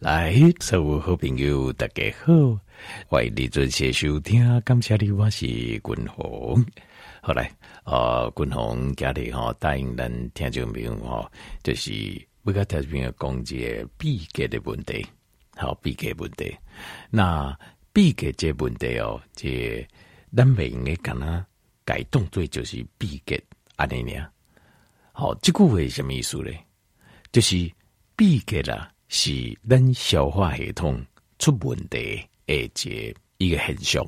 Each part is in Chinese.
来，所有好朋友，大家好，欢迎你准时收听。感谢你，我是君鸿。好来，呃，君鸿家里哈答应咱听众朋友哈，就是不跟听众朋友讲一个闭结的问题，好闭结问题。那闭结这问题哦，这咱袂用个讲啊，改动作就是闭结安尼尔。好，这句话是什么意思咧？就是闭结啦。是咱消化系统出问题诶，这一个现象，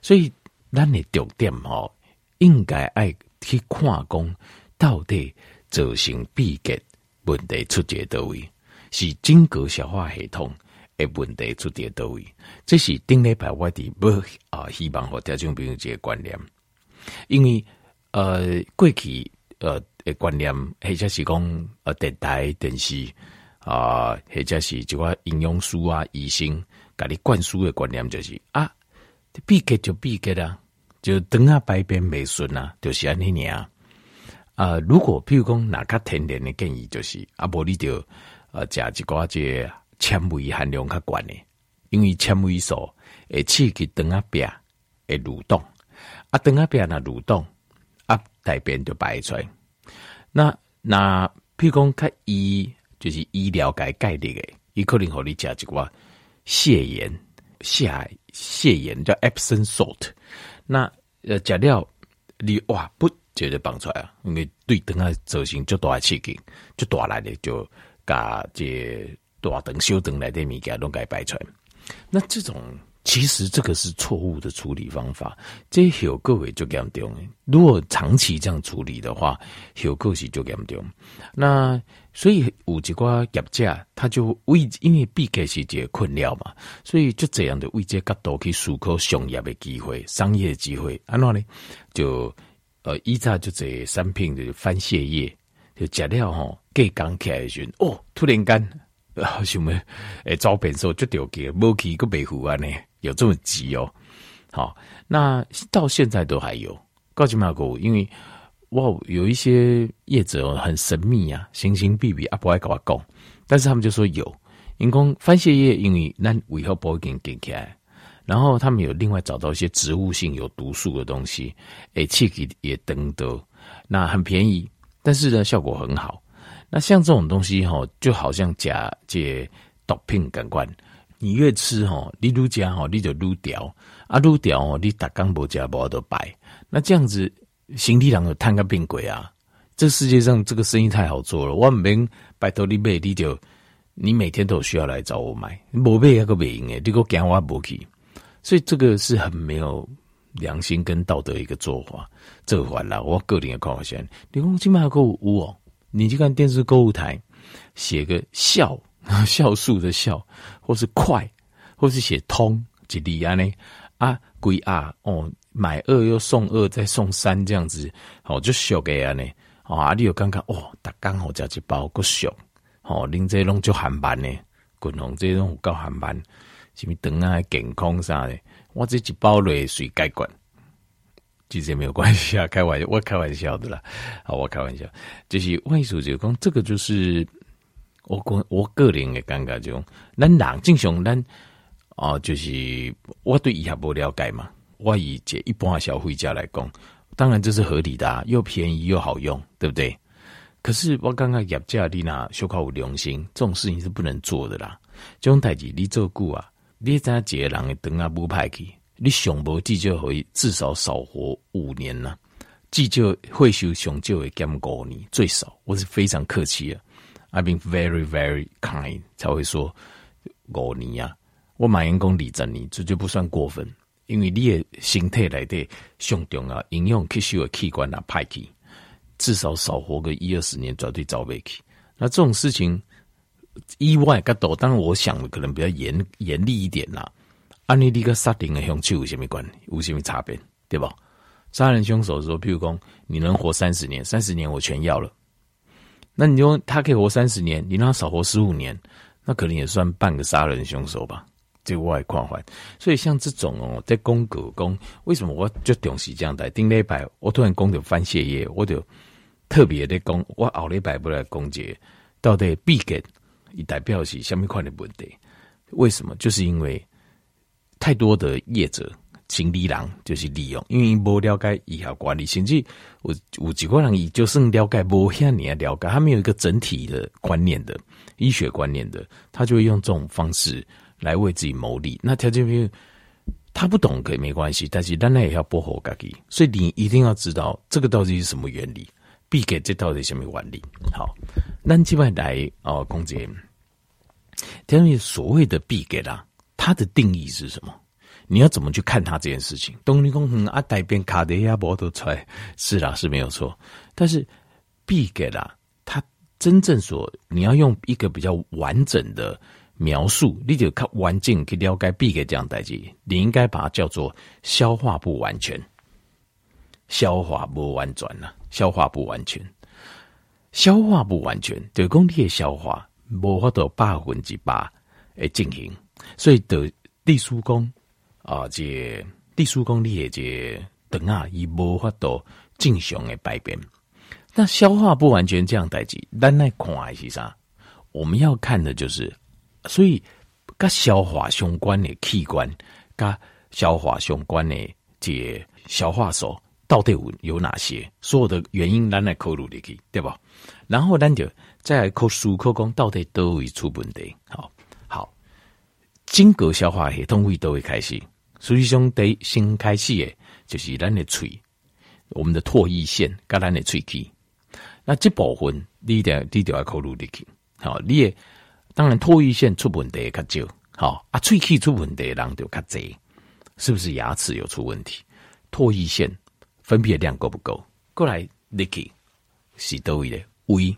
所以咱的重点吼，应该爱去看讲到底造成闭结问题出在倒位，是整个消化系统诶问题出在倒位。这是顶礼拜我哋不啊，希望和听众朋友这个观念，因为呃过去呃诶观念，或者是讲呃电台电视。啊，或者是就话营养师啊、医生，给你灌输的观念就是啊，闭结就闭结啦，就等下排便没顺啊，就是安尼尔啊。如果譬如讲哪个天然的建议就是啊，无你就呃食一寡这纤维含量较悬的，因为纤维素会刺激等下边会蠕动，啊等下边那蠕动啊大便就排出来。那那譬如讲较医。就是医疗改概念的，伊可能互你食一寡泻盐、泻泻盐叫 Epsom salt。那呃，食了你哇不就得放出来啊，因为对肠啊造成就大刺激，就大来的就把这大肠小肠来的物件拢给排出来。那这种。其实这个是错误的处理方法，这后果会就严重。如果长期这样处理的话，后果是就严重。那所以有一个业者，他就为因为闭结是这个困扰嘛，所以就这样的为这角度去思考商业的机会、商业机会。安怎呢？就呃，依照就这产品的番泻叶，就食了吼，给刚起来时哦，突然间啊，什么诶，招便说就掉给无去个白虎安呢？有这么急哦，好，那到现在都还有。告诉马哥，因为哇，有一些业者很神秘啊，形形必比啊，不爱跟我讲，但是他们就说有，因公番泻叶因为那尾后不会给你给起来，然后他们有另外找到一些植物性有毒素的东西，诶，气体也登得，那很便宜，但是呢效果很好。那像这种东西哈，就好像假借毒品感官。你越吃吼，你愈加吼，你就愈掉啊，愈掉哦，你打刚不加不都白，那这样子，身体上有贪个病鬼啊！这世界上这个生意太好做了，我免拜托你买，你就你每天都需要来找我买，无买那个袂用诶，你个讲我无去，所以这个是很没有良心跟道德一个做法，这个完了，我个人的看法先，你讲起码购物哦，你去看电视购物台，写个笑。孝数的孝，或是快，或是写通，几里啊呢？啊，贵啊哦，买二又送二，再送三这样子，哦就俗个啊呢。哦，啊，你有刚刚哦，他刚好加一包够俗，哦，恁这种就含斑呢，滚红这种够含斑，什么灯啊健康啥的，我这一包泪水盖管，其实也没有关系啊，开玩笑，我开玩笑的啦，好，我开玩笑，就是万一说就讲这个就是。我个我个人的感觉就，咱人正常咱哦，就是我对伊也不了解嘛。我以这一般消费者来讲，当然这是合理的，啊，又便宜又好用，对不对？可是我刚刚业者你那小可有良心，这种事情是不能做的啦。这种代志你做久啊，你知影一个人的灯啊不歹去，你上无至少可以至少少活五年呐，至少会修上少会减五年最少，我是非常客气的。I've been very, very kind，才会说五年啊，我马员工理着你，这就不算过分，因为你的身体来的上重啊，营养吸收的器官啊，派去至少少活个一二十年，绝对找不起。那这种事情意外个多，当然我想的可能比较严严厉一点啦。按你这个杀人的凶器有什么关？有什么差别？对吧？杀人凶手说，譬如说你能活三十年，三十年我全要了。那你说他可以活三十年，你让他少活十五年，那可能也算半个杀人凶手吧？这个外况环，所以像这种哦，在公狗公，为什么我就重视这样的？顶礼拜我突然讲到翻血液，我就特别的讲，我后礼拜不来讲解到底闭结以代表是下面块的问题。为什么？就是因为太多的业者、经理人就是利用，因为不了解医疗管理，甚至我有几个人也就算了解，不遐你了解，他没有一个整体的观念的医学观念的，他就会用这种方式来为自己谋利。那条件因为他不懂可以没关系，但是当然也要保护自己，所以你一定要知道这个到底是什么原理。避给这到底什么原理？好，那基本来哦，公姐，因为所谓的避给啦，它的定义是什么？你要怎么去看它这件事情？东尼公啊，带边卡的亚波都出来，是啦，是没有错。但是 B 给啦，它真正所你要用一个比较完整的描述，你就看完整去了解 B 给这样代际，你应该把它叫做消化不完全。消化不完全呐，消化不完全，消化不完全，对讲你的消化无法度百分之百诶进行，所以的地书工啊，这地书工你的这等啊，伊无法度正常的排便。那消化不完全这样代志，咱来看的是啥？我们要看的就是，所以跟消化相关的器官，跟消化相关的这消化所。到底有有哪些？所有的原因咱来考虑进去，对吧？然后咱就再来考数科工到底都会出问题。好，好，经过消化系统会都会开始。实际上，得先开始的，就是咱的喙，我们的唾液腺跟咱的喙齿。那这部分你得你得要考虑进去。好，你也当然唾液腺出问题较少。好啊，喙齿出问题人就较侪，是不是牙齿有出问题？唾液腺。分泌的量够不够？过来 lick 是多位的胃，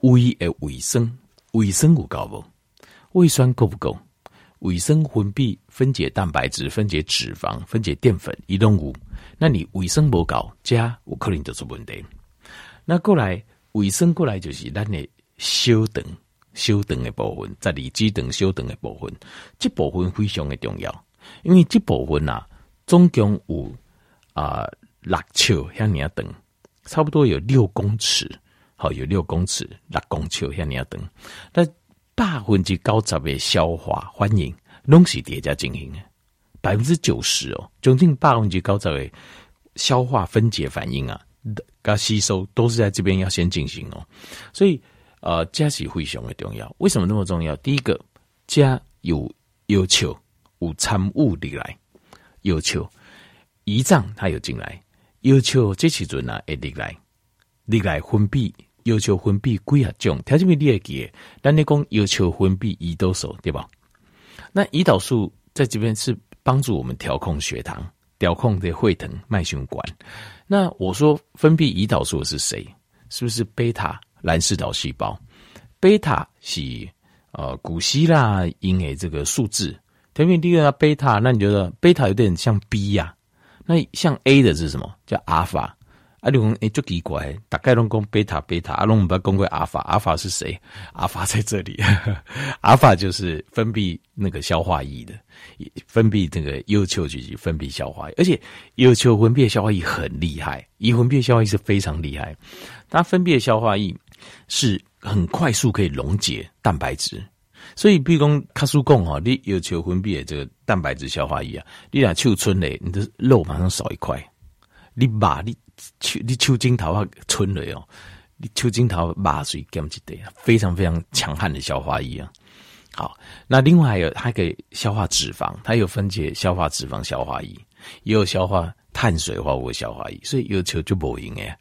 胃的卫生，卫生有够不？胃酸够不够？卫生分泌分解蛋白质、分解脂肪、分解淀粉，一拢有。那你卫生不够，加有可能就出问题。那过来，卫生过来就是咱的小肠、小肠的部分，在里肌等小肠的部分，这部分非常的重要，因为这部分啊，总共有啊。六尺像你要等，差不多有六公尺，好，有六公尺，六公尺像你要等。那百分之九十的消化反应拢是叠加进行的，百分之九十哦，将近百分之九十的消化分解反应啊，跟吸收都是在这边要先进行哦。所以呃，加是非常的重要。为什么那么重要？第一个，加有要求，有参物的来要求，胰脏它有进来。要求这时阵啊，会入来，入来分泌，要求分泌几啊种，条件面你会记，但你讲要求分泌胰岛素对吧？那胰岛素在这边是帮助我们调控血糖，调控的血糖脉循环。那我说分泌胰岛素是谁？是不是贝塔蓝氏岛细胞？贝塔是呃古希腊因为这个数字，条件第二个贝塔，那你觉得贝塔有点像 B 呀、啊？那像 A 的是什么？叫阿尔法。啊，你讲诶，就奇怪，大概拢讲贝塔贝塔，阿拢不要讲过阿法。阿法是谁？阿法 在这里，阿法就是分泌那个消化液的，分泌这个要求就是分泌消化液，而且要求分泌消化液很厉害，乙分泌消化液是非常厉害，它分泌的消化液是很快速可以溶解蛋白质。所以，比如讲，卡叔讲哈，你要求分泌的这个蛋白质消化液啊，你俩抽春嘞，你的肉马上少一块。你把你手你手筋头啊，春嘞哦，你手筋头麻水减一点，非常非常强悍的消化液啊。好，那另外还有它可以消化脂肪，它有分解消化脂肪消化液，也有消化碳水化合物消化液，所以有求就无用诶。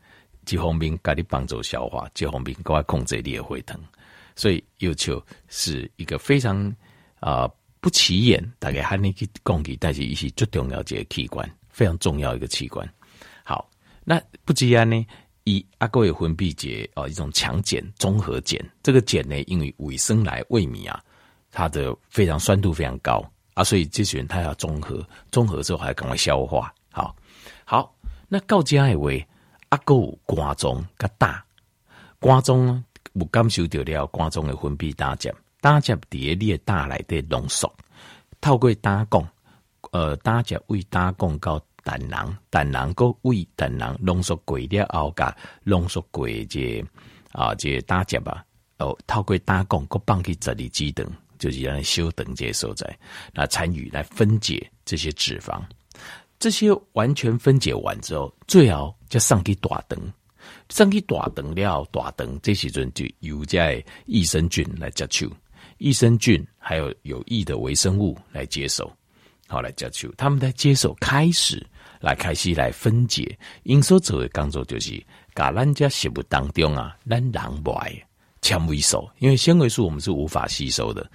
这方面给你帮助消化，这方面给我控制你的血糖。所以，有求是一个非常啊、不起眼，大概还能去供给但是一些最重要的器官，非常重要一个器官。那不只然呢，以阿哥有分泌解哦一种强碱综合碱，这个碱呢，因为卫生来胃糜啊，它的非常酸度非常高啊，所以这些人他要综合，综合之后还要赶快消化。好，好，那到家以为阿哥肝脏较大，肝脏呢？有感受到了肝脏的分泌胆汁，胆汁伫你的胆内底浓缩，透过胆管，呃，胆汁为胆管到胆囊，胆囊个为胆囊浓缩过了后，甲浓缩过这啊这胆汁吧，哦，透过胆管，搁放去十二指肠，就是让小肠这所在，那参与来分解这些脂肪。这些完全分解完之后，最后就上去大肠，上去大肠了，大肠这时阵就由在益生菌来接触，益生菌还有有益的微生物来接受，好来接触，他们在接受开始来开始来分解，因所做的工作就是，把咱家食物当中啊，咱人不爱纤维素，因为纤维素我们是无法吸收的，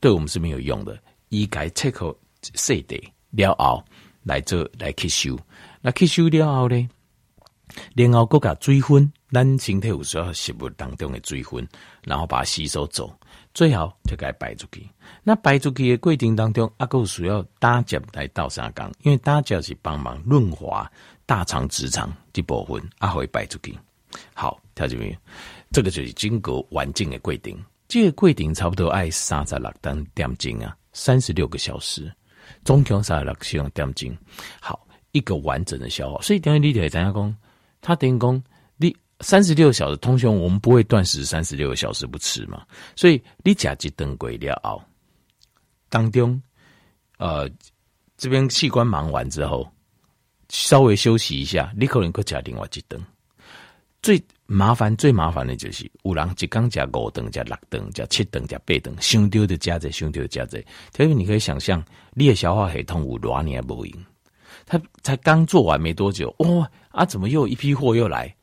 对我们是没有用的，伊改切口碎的了后。来做来吸收，那吸收了后呢，然后搁甲水分，咱身体有时候食物当中的水分，然后把它吸收走，最后就该排出去。那排出去的过程当中，啊，搁需要搭脚来倒三缸，因为搭脚是帮忙润滑大肠直肠这部分，啊，会排出去。好，听见没有？这个就是经过完整的过程，这个过程差不多爱三十六点点钟啊，三十六个小时。总共三十六小时点钟，好一个完整的消化。所以等于你得怎样讲？他等于讲三十六小时通宵，我们不会断食三十六个小时不吃嘛。所以你吃一顿过了后，当中呃这边器官忙完之后，稍微休息一下，你可能够吃另外一顿。最麻烦最麻烦的就是有人一缸加五顿加六顿加七顿加八顿，伤丢的加在伤丢的加在。所以你可以想象，你的消化系统有多年不赢，他才刚做完没多久，哇、哦、啊，怎么又一批货又来？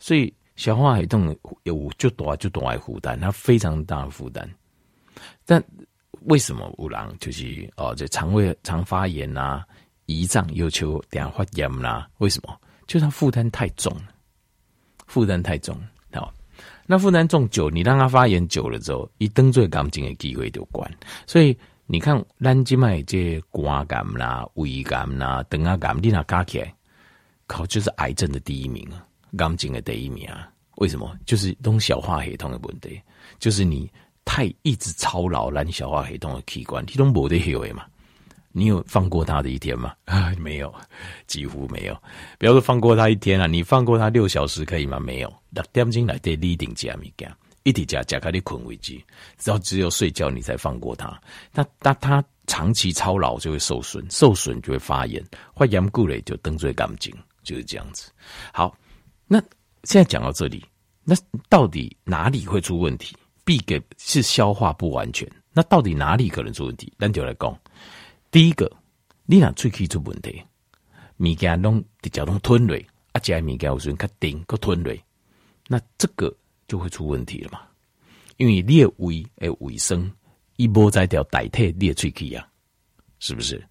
所以消化系统有就多就多爱负担，它非常大的负担。但为什么有人就是哦，这肠胃常发炎啊，胰脏又求点发炎啦？为什么？就是它负担太重。负担太重，好，那负担重久，你让它发炎久了之后，一登最干净的机会就关。所以你看，咱即卖这肝癌啦、胃癌啦、肠啊癌，你那加起来，靠，就是癌症的第一名啊，干净的第一名啊。为什么？就是东消化系统的问题，就是你太一直操劳咱消化系统的器官，你都没得休的嘛。你有放过他的一天吗？啊，没有，几乎没有。不要说放过他一天了，啊，你放过他六小时可以吗？没有。六点钟来对立定加物件，一直加加开你困为止，只要只有睡觉你才放过他。那那他长期操劳就会受损，受损就会发炎，发炎过了就登最干净，就是这样子。好，那现在讲到这里，那到底哪里会出问题？必给是消化不完全，那到底哪里可能出问题？那就来讲。第一个，你若喙齿出问题，物件拢直接拢吞落，啊，食物件有时阵较顶，搁吞落，那这个就会出问题了嘛？因为你的胃诶卫生，伊无在条代替你的喙齿啊，是不是？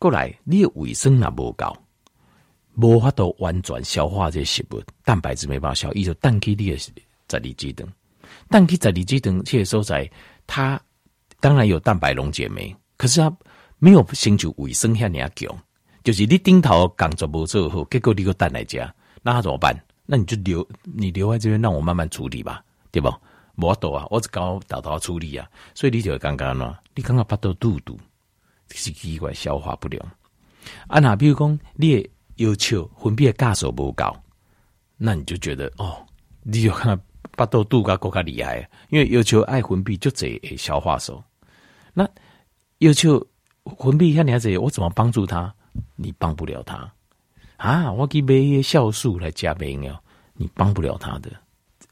过来，你的卫生若无够，无法度完全消化这些食物，蛋白质没办法消，伊就蛋去你的十二指肠，等去十二指肠这个所在，它当然有蛋白溶解酶，可是它。没有成就卫生遐尔强，就是你顶头工作无做好，结果你个蛋来吃，那怎么办？那你就留，你留在这边，让我慢慢处理吧，对不？无法度啊，我只搞倒头处理啊，所以你就会刚刚呢，你刚刚巴肚肚肚是奇怪消化不良啊。那比如讲，你要求分泌的酵素不高，那你就觉得哦，你就看巴肚肚噶更加厉害，因为要求爱分泌就这消化手，那要求。分泌一下你孩子，我怎么帮助他？你帮不了他啊！我给买些酵素来加肥料，你帮不了他的。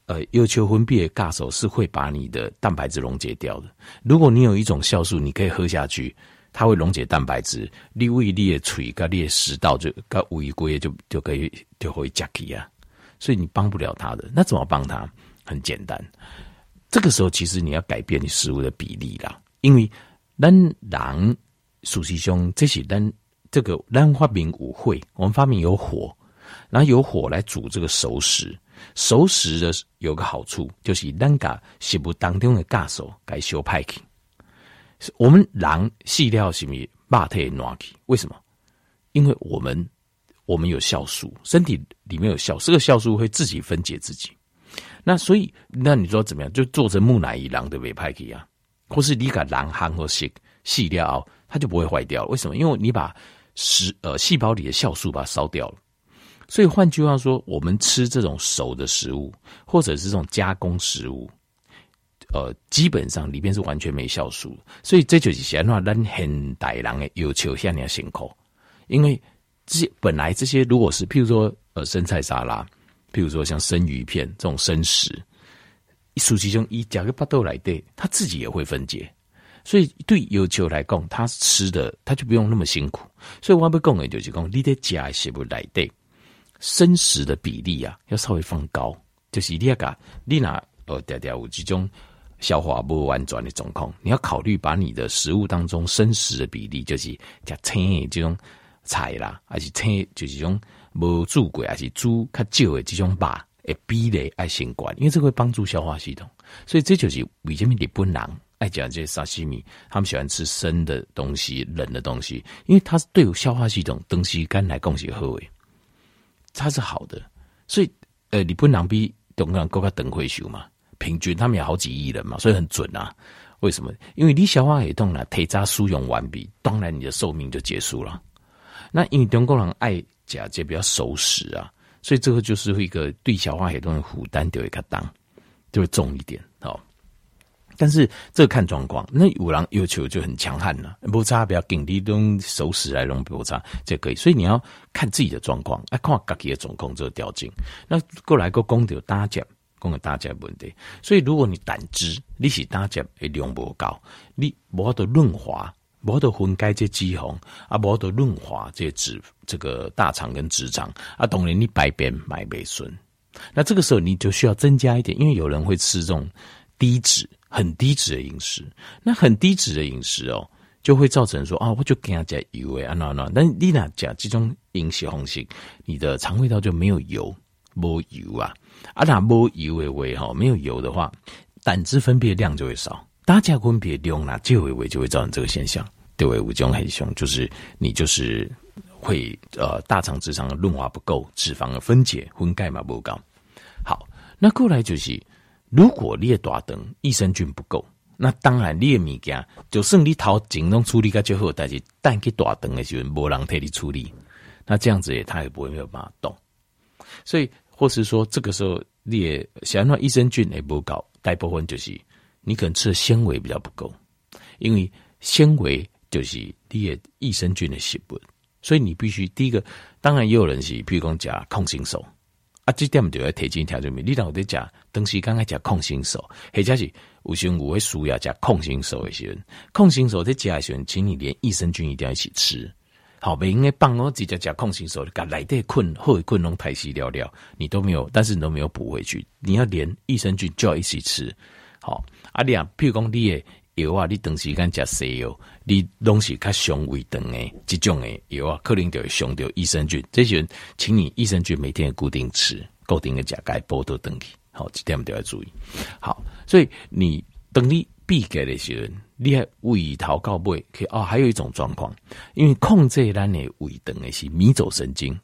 呃，要求分泌的酵素是会把你的蛋白质溶解掉的。如果你有一种酵素，你可以喝下去，它会溶解蛋白质，你胃你的嘴跟你的食道就跟胃龟就就可以就会加起啊。所以你帮不了他的，那怎么帮他？很简单，这个时候其实你要改变你食物的比例啦，因为咱狼。熟悉兄，这是咱这个咱发明舞会，我们发明有火，然后有火来煮这个熟食。熟食的有个好处，就是咱把食物当中的酵素该修派去。我们狼细料是咪肉体暖去？为什么？因为我们我们有酵素，身体里面有酵素，这个酵素会自己分解自己。那所以，那你说怎么样？就做成木乃伊人的尾派克啊？或是你把人汉和细细料？它就不会坏掉。为什么？因为你把食呃细胞里的酵素把它烧掉了。所以换句话说，我们吃这种熟的食物，或者是这种加工食物，呃，基本上里面是完全没酵素，所以这就是显话咱现代人诶要求下你辛苦，因为这些本来这些如果是譬如说呃生菜沙拉，譬如说像生鱼片这种生食，属其中一加个巴豆来对，他自己也会分解，所以对要求来讲，他吃的他就不用那么辛苦，所以我要讲的就是讲你得加些不来对，生食的比例啊要稍微放高，就是你要讲你拿呃调调有这种。消化不完全的状况，你要考虑把你的食物当中生食的比例，就是加青的这种菜啦，还是青就是种无煮过，还是煮较少的这种肉，诶比例爱先管，因为这会帮助消化系统。所以这就是为什么日本人爱讲这些沙西米，他们喜欢吃生的东西、冷的东西，因为它是对消化系统东西肝来供给好诶，它是好的。所以呃，日本人比中国人更加长会修嘛。平均他们有好几亿人嘛，所以很准啊。为什么？因为你消化系统呢，体渣输用完毕，当然你的寿命就结束了。那因为中国人爱假借比较熟食啊，所以这个就是一个对消化系统的负担就会较当，就会重一点哦。但是这个看状况，那有人要求就很强悍了，不差不要给你用熟食来弄不差，这可以。所以你要看自己的状况，哎，看自己的总控这个调整。那过来个公的大家。讲个大家问题，所以如果你胆汁你是大家的量不高，你无得润滑，无得分解这脂肪，啊，无得润滑这脂这个大肠跟直肠，啊，当然你排便买袂顺，那这个时候你就需要增加一点，因为有人会吃这种低脂、很低脂的饮食，那很低脂的饮食哦，就会造成说啊，我就给他加油诶，啊那那，但你那加这种饮食方式，你的肠胃道就没有油，没油啊。啊，那没油的话，哈，没有油的话，胆汁分泌量就会少。大家分泌量那就会就会造成这个现象。对，为五种很凶，就是你就是会呃大肠直肠的润滑不够，脂肪的分解分解嘛不够。好，那过来就是，如果你的大肠益生菌不够，那当然你的物件就算你头前拢处理个最好，但是等去大肠的时候没人替你处理，那这样子也他也不会没有办法动，所以。或是说，这个时候你也想让益生菌也不够，大部分就是你可能吃的纤维比较不够，因为纤维就是你的益生菌的食物，所以你必须第一个，当然也有人是，譬如讲加抗生素啊，这点就要提前调整。你让我在讲，东西刚刚讲抗生素，或者是有时候我会需要加抗生素的时候，抗生素在加的时候，请你连益生菌一定要一起吃。好，别应该帮我直接加抗生素，把来的困后困拢太细了了，你都没有，但是你都没有补回去。你要连益生菌就要一起吃。好，啊，你啊，譬如讲你的油啊，你长时间食西油，你拢是较伤胃肠诶，即种诶油啊，可能就会伤到益生菌。这些，请你益生菌每天固定吃，固定的加钙补到等去。好，这点都要注意。好，所以你等你。闭盖的时候，你还胃头到尾，可以哦。还有一种状况，因为控制咱的胃等的是迷走神经，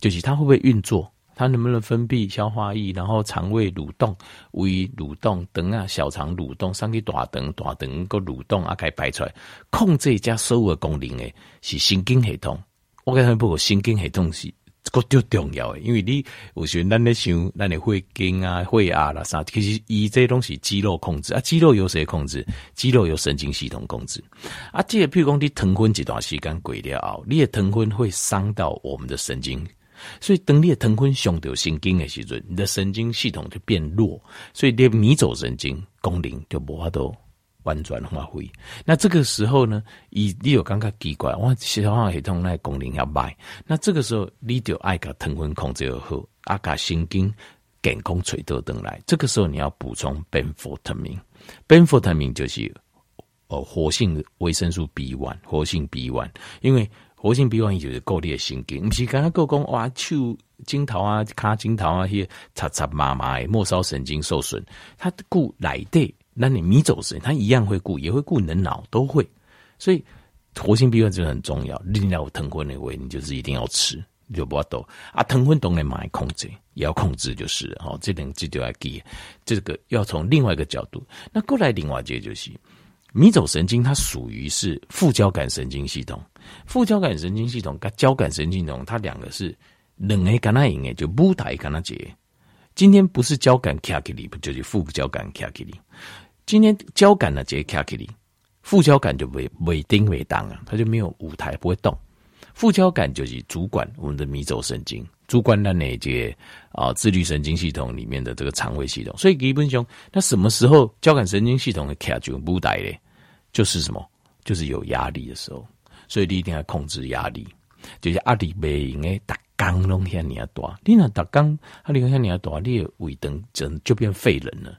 就是它会不会运作，它能不能分泌消化液，然后肠胃蠕动、胃蠕动等啊，小肠蠕动，上去大肠大肠个蠕动啊，可以排出来。控制加所有的功能的是神经系统，我感觉不过神经系统是。这个就重要诶，因为你有时咱咧想，咱的会经啊、会啊啦啥，其实伊这些东西肌肉控制啊，肌肉由谁控制？肌肉由神经系统控制啊。这个譬如讲你疼昏这段时间过了后，你的疼昏会伤到我们的神经，所以等你的疼昏伤到神经的时阵，你的神经系统就变弱，所以你迷走神经功能就无法度。完全发挥，那这个时候呢，以你有感觉奇怪，哇，消化系统那功能要坏，那这个时候你就爱个疼昏控制好，阿个神经健康垂倒等来，这个时候你要补充苯福特明，苯福特明就是哦活性维生素 B one，活性 B one，因为活性 B one 就是够你的神经，不是刚刚够讲哇，手指头啊、卡指头啊，些擦擦麻麻的末梢神经受损，它顾来的。那你迷走神，他一样会顾，也会顾你的脑，都会。所以活性 B 二就很重要。另外，我疼昏那位，你就是一定要吃，就不要抖啊。疼昏懂得买控制，也要控制，就是好。这点这就要记，这个要从另外一个角度。那过来另外一个就是迷走神经，它属于是副交感神经系统。副交感神经系统跟交感神经系统，它两个是两个干那样的，就不台干那结。今天不是交感卡给你，不就是副交感卡给你？今天交感呢，这些卡克里，副交感就为为丁为当啊，它就没有舞台，不会动。副交感就是主管我们的迷走神经，主管的那些啊自律神经系统里面的这个肠胃系统。所以基本上，那什么时候交感神经系统会卡住不带嘞？就是什么？就是有压力的时候。所以你一定要控制压力，就是压力不应该打刚弄下你要大，你那打刚，阿你看你要大，你的胃灯整就变废人了。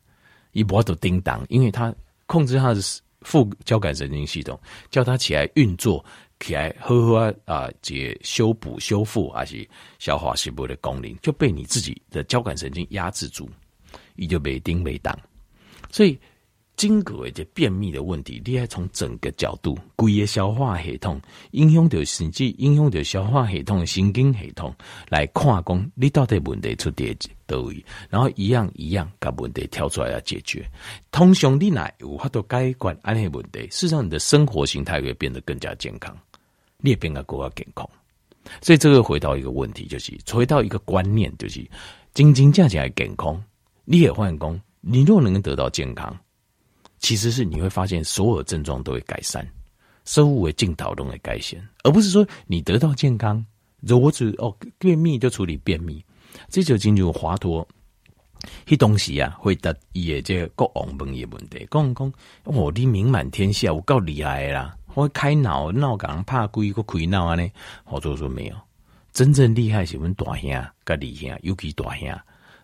一波都叮当，因为它控制它的副交感神经系统，叫它起来运作。起来呵呵啊，解修补修复还是消化细胞的功能，就被你自己的交感神经压制住，你就被叮没当。所以，经过这便秘的问题，你要从整个角度，规个消化系统影响到甚至影响到消化系统、神经系统来看，讲你到底问题出在哪里，然后一样一样把问题挑出来要解决。通常你哪有法度解决安尼问题，事实上你的生活形态会变得更加健康。你也变得更加健康，所以这个回到一个问题，就是回到一个观念，就是真真正正的健康。你也换工，你若能够得到健康，其实是你会发现所有症状都会改善，生物为镜头都会改善，而不是说你得到健康，我只哦便秘就处理便秘，这就进入华佗，迄东西啊会得伊个这个国王问伊问题，讲讲哦，你名满天下，我够厉害啦。我开脑脑梗怕鬼个开脑啊呢？我就说没有，真正厉害是阮大兄甲二兄，尤其大兄。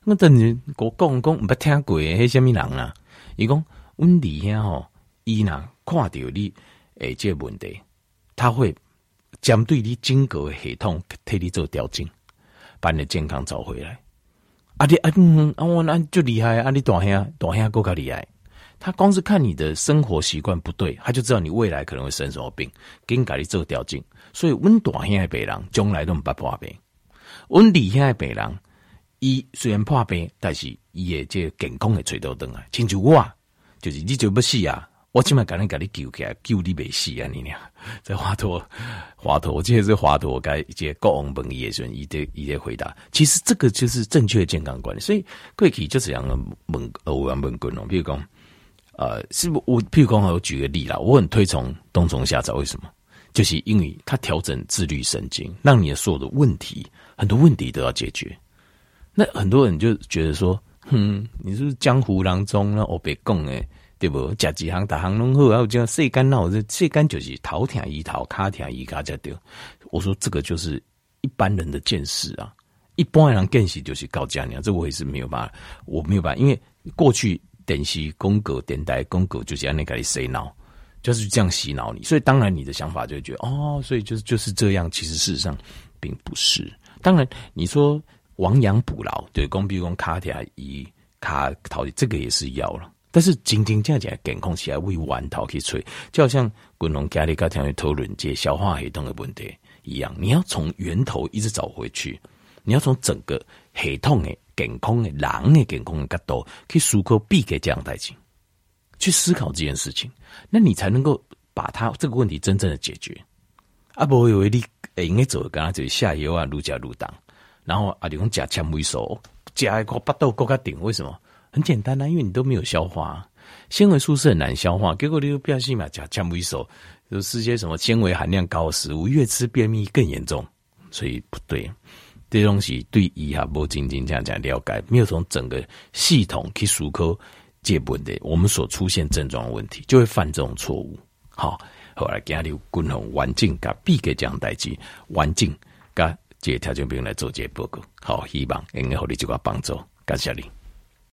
那等于我讲讲毋捌听过诶，迄虾米人啊？伊讲阮二兄吼，伊若看到你诶，这个问题，他会针对你整个系统替你做调整，把你的健康找回来。啊你啊嗯啊我那就厉害啊！你大兄大兄够较厉害。他光是看你的生活习惯不对，他就知道你未来可能会生什么病，给你家里做调整。所以，阮大兄诶病人将来都毋捌破病。阮二兄诶病人，伊虽然破病，但是伊诶这个健康的找到灯啊，亲像我，就是你就要死啊，我起码赶紧给你救起来，救你未死啊，你俩在 华佗，华佗，我记得是华佗该一些国王问医生，伊的伊的回答，其实这个就是正确的健康观念。所以，过去就是这样的问，偶然问过侬，比如讲。呃，是不？我譬如刚好我举个例啦，我很推崇冬虫夏草，为什么？就是因为它调整自律神经，让你的所有的问题，很多问题都要解决。那很多人就觉得说，哼，你是不是江湖郎中呢？我别讲诶，对不？食几行大行拢好，还有这样细肝脑，这细肝就是头疼医头，卡疼医卡才对。我说这个就是一般人的见识啊，一般人见识就是高家娘，这我也是没有办法，我没有办法，因为过去。电视公告、电台公告，就是按那个洗脑，就是这样洗脑你。所以当然你的想法就会觉得哦，所以就是就是这样。其实事实上并不是。当然你说亡羊补牢，对，公比如讲卡条一卡逃，这个也是要了。但是真真正正健康起来为弯头去吹，就好像滚龙家里刚才讨论这消化系统的问题一样，你要从源头一直找回去，你要从整个系统诶。健康的人的健康的角度去思考，避给这样代志，去思考这件事情，那你才能够把它这个问题真正的解决。啊，不会以为你诶应该走，跟他就下游啊，愈加愈重，然后啊，你讲假纤维素，加一个巴豆够加顶，为什么？很简单啊，因为你都没有消化，纤维素是很难消化，结果你又不要信嘛，假纤维素就是些什么纤维含量高的食物，越吃便秘更严重，所以不对。这东西对医学无真正这样讲了解，没有从整个系统去思考这问题，我们所出现症状的问题，就会犯这种错误。好，后来加入均衡环境，甲避给这样代志，环境甲这条件病来做这报告。好，希望能够给你这个帮助，感谢你。